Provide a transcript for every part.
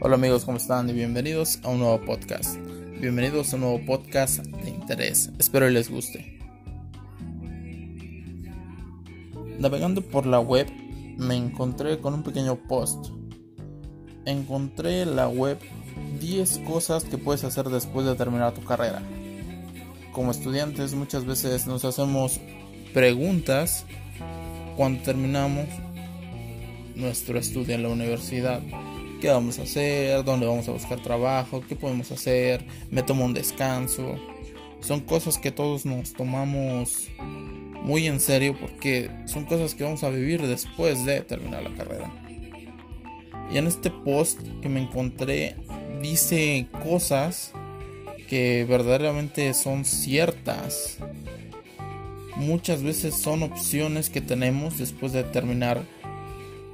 Hola amigos, ¿cómo están? Y bienvenidos a un nuevo podcast. Bienvenidos a un nuevo podcast de interés. Espero que les guste. Navegando por la web me encontré con un pequeño post. Encontré en la web 10 cosas que puedes hacer después de terminar tu carrera. Como estudiantes muchas veces nos hacemos preguntas cuando terminamos nuestro estudio en la universidad. ¿Qué vamos a hacer? ¿Dónde vamos a buscar trabajo? ¿Qué podemos hacer? ¿Me tomo un descanso? Son cosas que todos nos tomamos muy en serio porque son cosas que vamos a vivir después de terminar la carrera. Y en este post que me encontré dice cosas que verdaderamente son ciertas. Muchas veces son opciones que tenemos después de terminar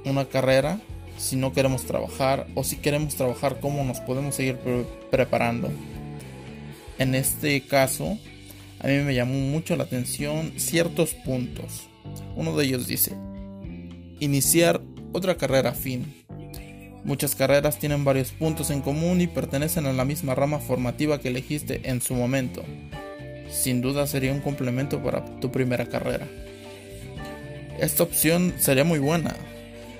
una carrera si no queremos trabajar o si queremos trabajar cómo nos podemos seguir preparando. En este caso, a mí me llamó mucho la atención ciertos puntos. Uno de ellos dice, iniciar otra carrera fin. Muchas carreras tienen varios puntos en común y pertenecen a la misma rama formativa que elegiste en su momento. Sin duda sería un complemento para tu primera carrera. Esta opción sería muy buena,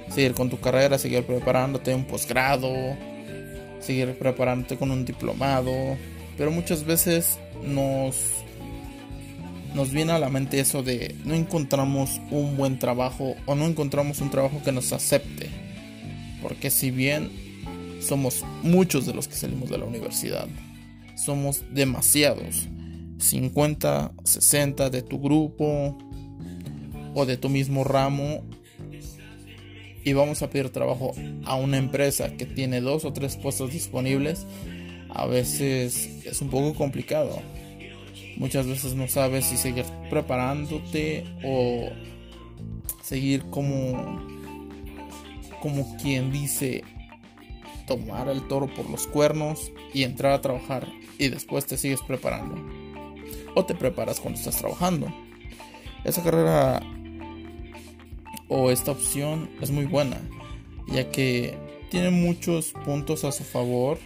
seguir con tu carrera, seguir preparándote un posgrado, seguir preparándote con un diplomado, pero muchas veces nos nos viene a la mente eso de no encontramos un buen trabajo o no encontramos un trabajo que nos acepte. Porque si bien somos muchos de los que salimos de la universidad, somos demasiados. 50, 60 de tu grupo o de tu mismo ramo y vamos a pedir trabajo a una empresa que tiene dos o tres puestos disponibles, a veces es un poco complicado. Muchas veces no sabes si seguir preparándote o seguir como como quien dice tomar el toro por los cuernos y entrar a trabajar y después te sigues preparando. O te preparas cuando estás trabajando. Esa carrera o esta opción es muy buena, ya que tiene muchos puntos a su favor,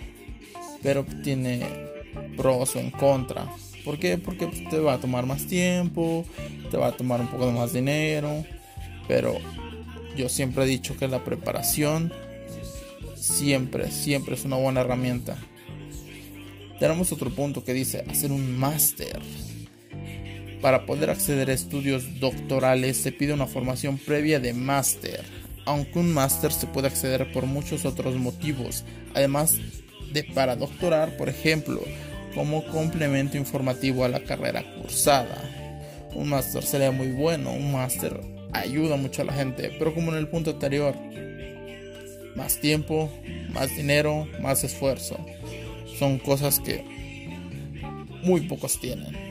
pero tiene pros o en contra. ¿Por qué? Porque pues, te va a tomar más tiempo, te va a tomar un poco de más dinero, pero yo siempre he dicho que la preparación siempre, siempre es una buena herramienta. Tenemos otro punto que dice hacer un máster. Para poder acceder a estudios doctorales se pide una formación previa de máster, aunque un máster se puede acceder por muchos otros motivos, además de para doctorar, por ejemplo, como complemento informativo a la carrera cursada. Un máster sería muy bueno, un máster ayuda mucho a la gente, pero como en el punto anterior, más tiempo, más dinero, más esfuerzo. Son cosas que muy pocos tienen.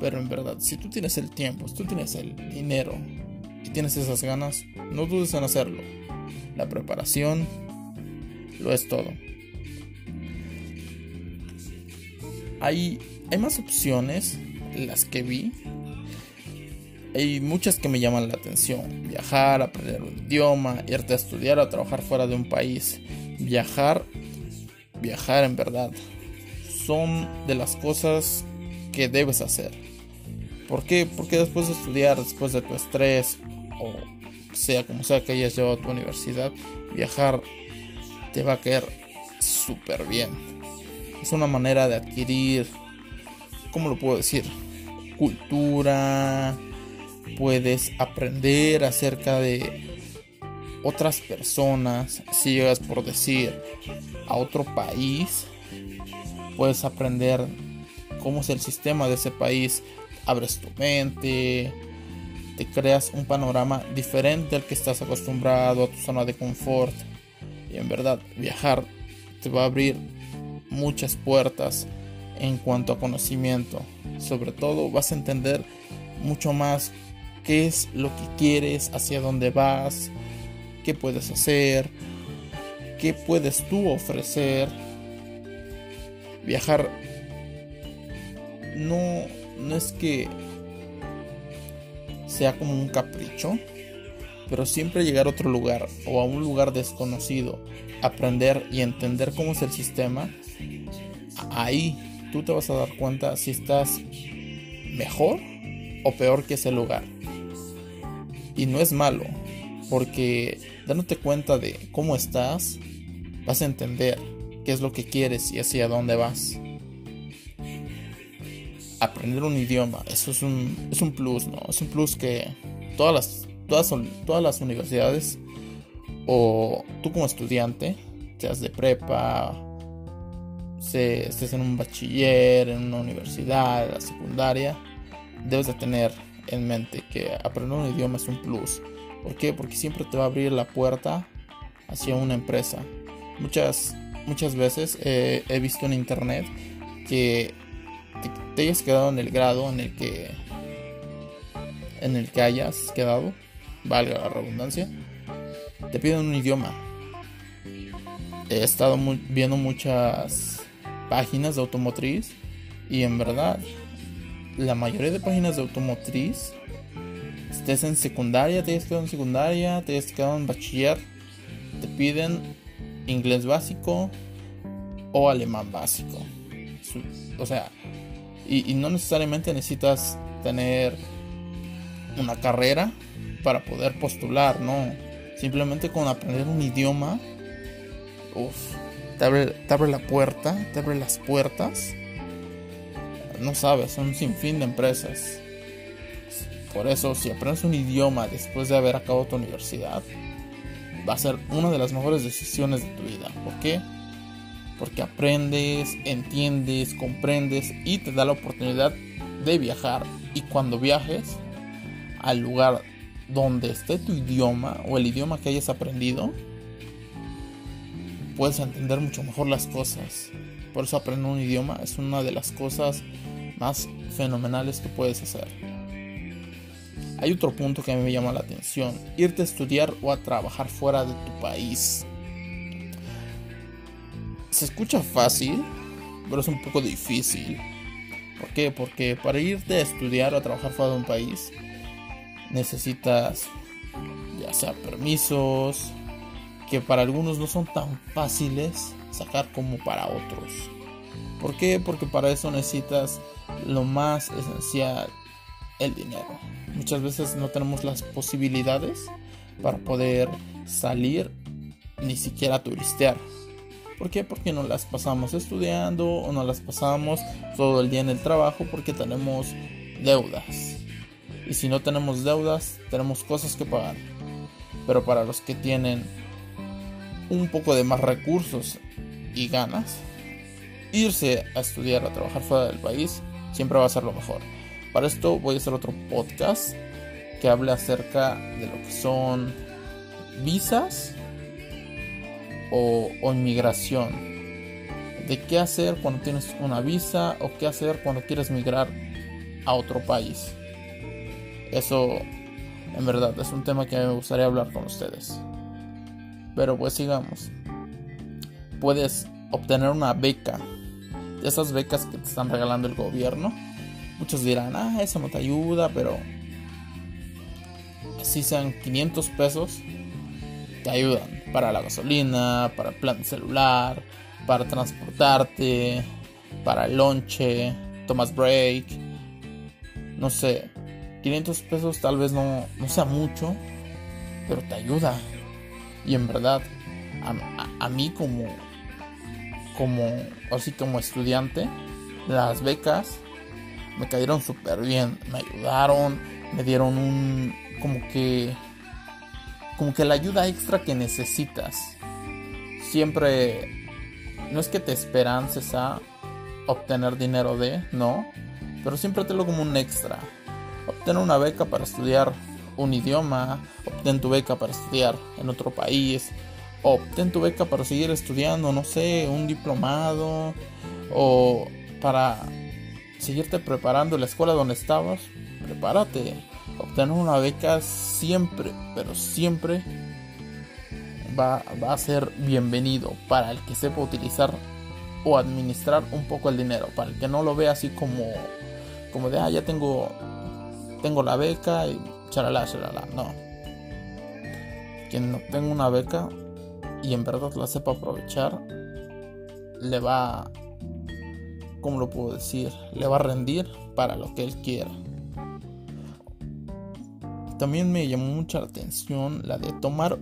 Pero en verdad, si tú tienes el tiempo, si tú tienes el dinero y tienes esas ganas, no dudes en hacerlo. La preparación lo es todo. Hay, hay más opciones, las que vi. Hay muchas que me llaman la atención. Viajar, aprender un idioma, irte a estudiar o trabajar fuera de un país. Viajar, viajar en verdad. Son de las cosas que debes hacer. ¿Por qué? Porque después de estudiar, después de tu estrés, o sea como sea que hayas llevado a tu universidad, viajar te va a caer súper bien. Es una manera de adquirir, ¿cómo lo puedo decir? Cultura, puedes aprender acerca de otras personas. Si llegas por decir a otro país, puedes aprender cómo es el sistema de ese país, abres tu mente, te creas un panorama diferente al que estás acostumbrado, a tu zona de confort. Y en verdad, viajar te va a abrir muchas puertas en cuanto a conocimiento. Sobre todo vas a entender mucho más qué es lo que quieres, hacia dónde vas, qué puedes hacer, qué puedes tú ofrecer. Viajar no, no es que sea como un capricho, pero siempre llegar a otro lugar o a un lugar desconocido, aprender y entender cómo es el sistema, ahí tú te vas a dar cuenta si estás mejor o peor que ese lugar. Y no es malo, porque dándote cuenta de cómo estás, vas a entender qué es lo que quieres y hacia dónde vas. Aprender un idioma, eso es un, es un plus, ¿no? Es un plus que todas las, todas, todas las universidades o tú como estudiante, seas de prepa, estés en un bachiller, en una universidad, la secundaria, debes de tener en mente que aprender un idioma es un plus. ¿Por qué? Porque siempre te va a abrir la puerta hacia una empresa. Muchas, muchas veces eh, he visto en internet que te, hayas quedado en el grado en el que en el que hayas quedado, valga la redundancia, te piden un idioma. He estado viendo muchas páginas de automotriz y en verdad la mayoría de páginas de automotriz, estés en secundaria, te hayas quedado en secundaria, te hayas quedado en bachiller, te piden inglés básico o alemán básico. O sea, y, no necesariamente necesitas tener una carrera para poder postular, no. Simplemente con aprender un idioma, uf, te abre, te abre la puerta, te abre las puertas no sabes, son un sinfín de empresas. Por eso, si aprendes un idioma después de haber acabado tu universidad, va a ser una de las mejores decisiones de tu vida. ¿Por qué? Porque aprendes, entiendes, comprendes y te da la oportunidad de viajar. Y cuando viajes al lugar donde esté tu idioma o el idioma que hayas aprendido, puedes entender mucho mejor las cosas. Por eso aprender un idioma es una de las cosas más fenomenales que puedes hacer. Hay otro punto que a mí me llama la atención, irte a estudiar o a trabajar fuera de tu país. Se escucha fácil, pero es un poco difícil. ¿Por qué? Porque para irte a estudiar o a trabajar fuera de un país necesitas ya sea permisos, que para algunos no son tan fáciles sacar como para otros. ¿Por qué? Porque para eso necesitas lo más esencial, el dinero. Muchas veces no tenemos las posibilidades para poder salir ni siquiera turistear. ¿Por qué? Porque no las pasamos estudiando o no las pasamos todo el día en el trabajo porque tenemos deudas. Y si no tenemos deudas, tenemos cosas que pagar. Pero para los que tienen un poco de más recursos y ganas, irse a estudiar, a trabajar fuera del país, siempre va a ser lo mejor. Para esto voy a hacer otro podcast que hable acerca de lo que son visas o, inmigración. De qué hacer cuando tienes una visa o qué hacer cuando quieres migrar a otro país. Eso en verdad es un tema que me gustaría hablar con ustedes. Pero pues sigamos. Puedes obtener una beca de esas becas que te están regalando el gobierno. Muchos dirán, ah, eso no te ayuda, pero si sean 500 pesos, te ayudan para la gasolina, para el plan celular, para transportarte, para el lonche, tomas break, no sé, 500 pesos tal vez no, no sea mucho, pero te ayuda. Y en verdad, a mí como como, así como estudiante, las becas me cayeron súper bien, me ayudaron, me dieron un, como que, como que la ayuda extra que necesitas. Siempre, no es que te esperances a obtener dinero de, no, pero siempre te lo como un extra. Obtener una beca para estudiar un idioma, obtener tu beca para estudiar en otro país, obtén tu beca para seguir estudiando, no sé, un diplomado o para seguirte preparando en la escuela donde estabas, prepárate. Obtener una beca siempre, pero siempre va, a ser bienvenido para el que sepa utilizar o administrar un poco el dinero, para el que no lo vea así como, como de, ah, ya tengo, tengo la beca y charalá, charalá, no quien obtenga una beca y en verdad la sepa aprovechar, le va, ¿cómo lo puedo decir? Le va a rendir para lo que él quiera. También me llamó mucha atención la de tomar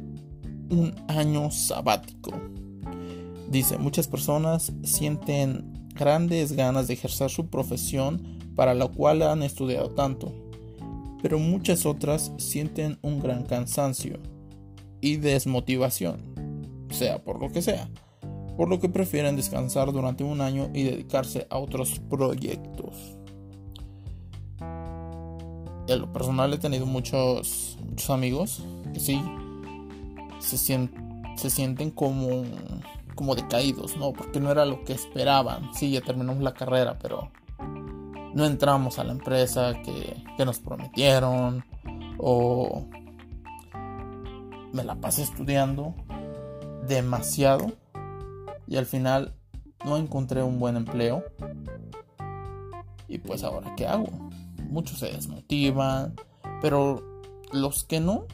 un año sabático. Dice, muchas personas sienten grandes ganas de ejercer su profesión para la cual han estudiado tanto, pero muchas otras sienten un gran cansancio y desmotivación, sea por lo que sea, por lo que prefieren descansar durante un año y dedicarse a otros proyectos. En lo personal he tenido muchos, muchos amigos que sí se, se sienten como, como decaídos, ¿no? Porque no era lo que esperaban. Sí, ya terminamos la carrera, pero no entramos a la empresa que, que nos prometieron o me la pasé estudiando demasiado y al final no encontré un buen empleo. Y pues ahora, ¿qué hago? Muchos se desmotivan, pero los que no,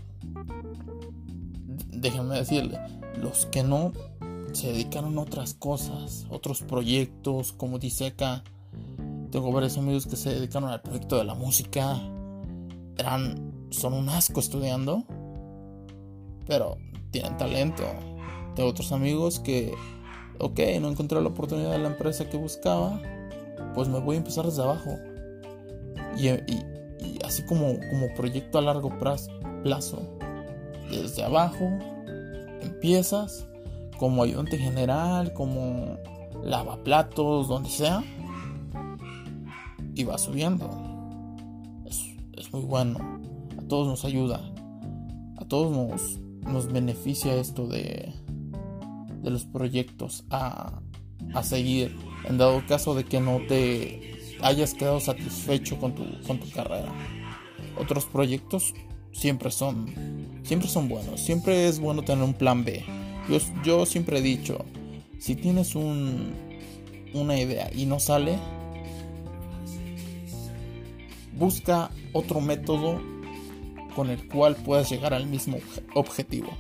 déjenme decirle, los que no se dedicaron a otras cosas, otros proyectos, como dice acá. Tengo varios amigos que se dedicaron al proyecto de la música. Eran, son un asco estudiando, pero tienen talento. Tengo otros amigos que, ok, no encontré la oportunidad de la empresa que buscaba, pues me voy a empezar desde abajo. Y, así como, como proyecto a largo plazo, desde abajo, empiezas como ayudante general, como lavaplatos, donde sea, y va subiendo. Es, es muy bueno. A todos nos ayuda. A todos nos, nos beneficia esto de, de los proyectos a, a seguir. En dado caso de que no te hayas quedado satisfecho con tu, con tu carrera. Otros proyectos siempre son, siempre son buenos. Siempre es bueno tener un plan B. Yo, yo siempre he dicho, si tienes un, una idea y no sale, busca otro método con el cual puedas llegar al mismo objetivo.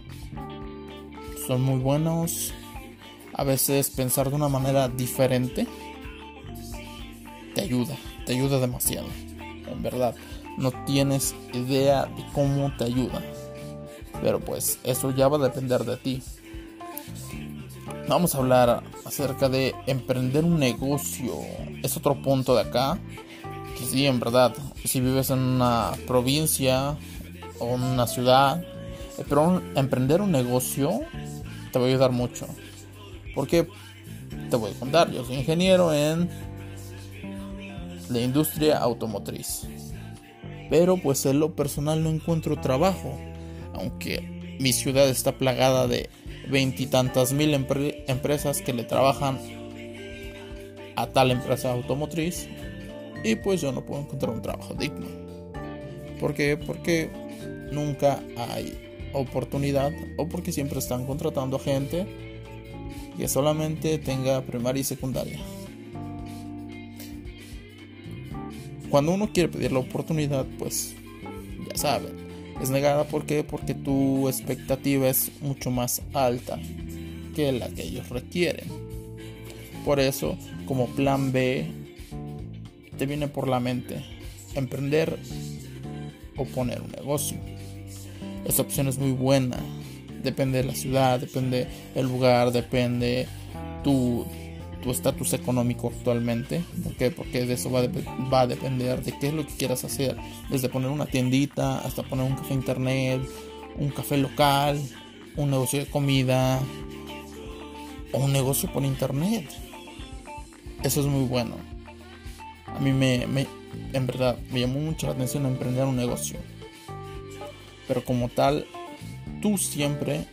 Son muy buenos. A veces pensar de una manera diferente te te ayuda demasiado. En verdad, no tienes idea de cómo te ayuda. Pero pues eso ya va a depender de ti. Vamos a hablar acerca de emprender un negocio. Es otro punto de acá. Que sí, en verdad, si vives en una provincia o una ciudad, eh, pero emprender un negocio te va a ayudar mucho. Porque te voy a contar, yo soy ingeniero en la industria automotriz. Pero pues en lo personal no encuentro trabajo. Aunque mi ciudad está plagada de veintitantas mil empresas que le trabajan a tal empresa automotriz. Y pues yo no puedo encontrar un trabajo digno. ¿Por qué? Porque nunca hay oportunidad o porque siempre están contratando a gente que solamente tenga primaria y secundaria. Cuando uno quiere pedir la oportunidad, pues ya saben, es negada ¿por porque tu expectativa es mucho más alta que la que ellos requieren. Por eso, como plan B, te viene por la mente emprender o poner un negocio. Esta opción es muy buena. Depende de la ciudad, depende del lugar, depende tu, tu estatus económico actualmente. ¿Por? Porque de eso va, va, a depender de qué es lo que quieras hacer. Desde poner una tiendita hasta poner un café internet, un café local, un negocio de comida o un negocio por internet. Eso es muy bueno. A mí me, me en verdad, me llamó mucho la atención emprender un negocio. Pero como tal, tú siempre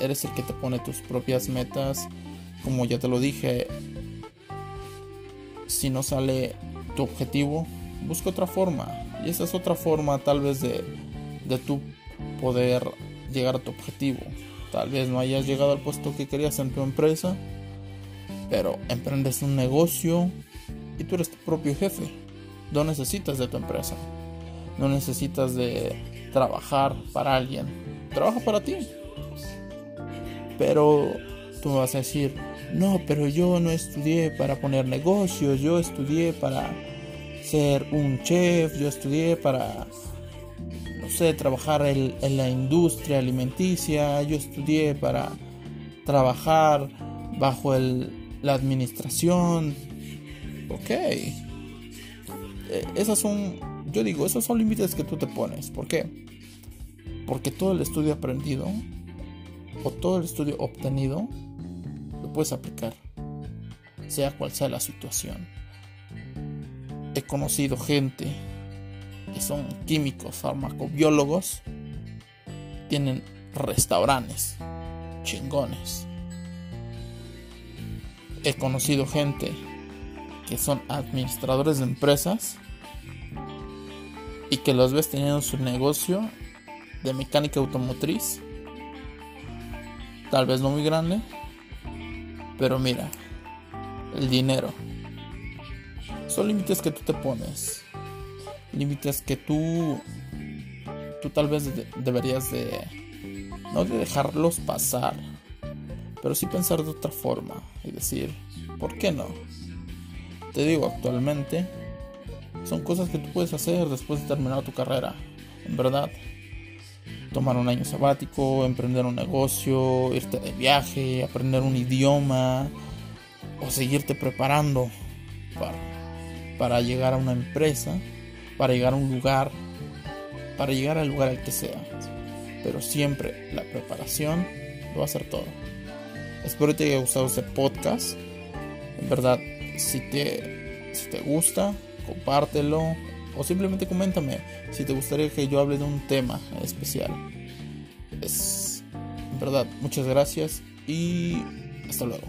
eres el que te pone tus propias metas como ya te lo dije, si no sale tu objetivo, busca otra forma. Y esa es otra forma tal vez de, de tu poder llegar a tu objetivo. Tal vez no hayas llegado al puesto que querías en tu empresa, pero emprendes un negocio y tú eres tu propio jefe. No necesitas de tu empresa. No necesitas de trabajar para alguien. trabaja para ti. Pero tú me vas a decir, no, pero yo no estudié para poner negocios, yo estudié para ser un chef, yo estudié para, no sé, trabajar en, la industria alimenticia, yo estudié para trabajar bajo la administración. Ok. Eh, esas son, yo digo, esos son límites que tú te pones. ¿Por qué? Porque todo el estudio aprendido o todo el estudio obtenido puedes aplicar, sea cual sea la situación. He conocido gente que son químicos, farmacobiólogos, tienen restaurantes chingones. He conocido gente que son administradores de empresas y que los ves teniendo su negocio de mecánica automotriz. Tal vez no muy grande, pero mira, el dinero. Son límites que tú te pones. Límites que tú tú tal vez deberías de no de dejarlos pasar, pero sí pensar de otra forma y decir, ¿por qué no? Te digo, actualmente son cosas que tú puedes hacer después de terminar tu carrera, en verdad tomar un año sabático, emprender un negocio, irte de viaje, aprender un idioma o seguirte preparando para, llegar a una empresa, para llegar a un lugar, para llegar al lugar al que sea. Pero siempre la preparación lo va a hacer todo. Espero que te haya gustado este podcast. En verdad, si te, si te gusta, compártelo o simplemente coméntame si te gustaría que yo hable de un tema especial. Es verdad, muchas gracias y hasta luego.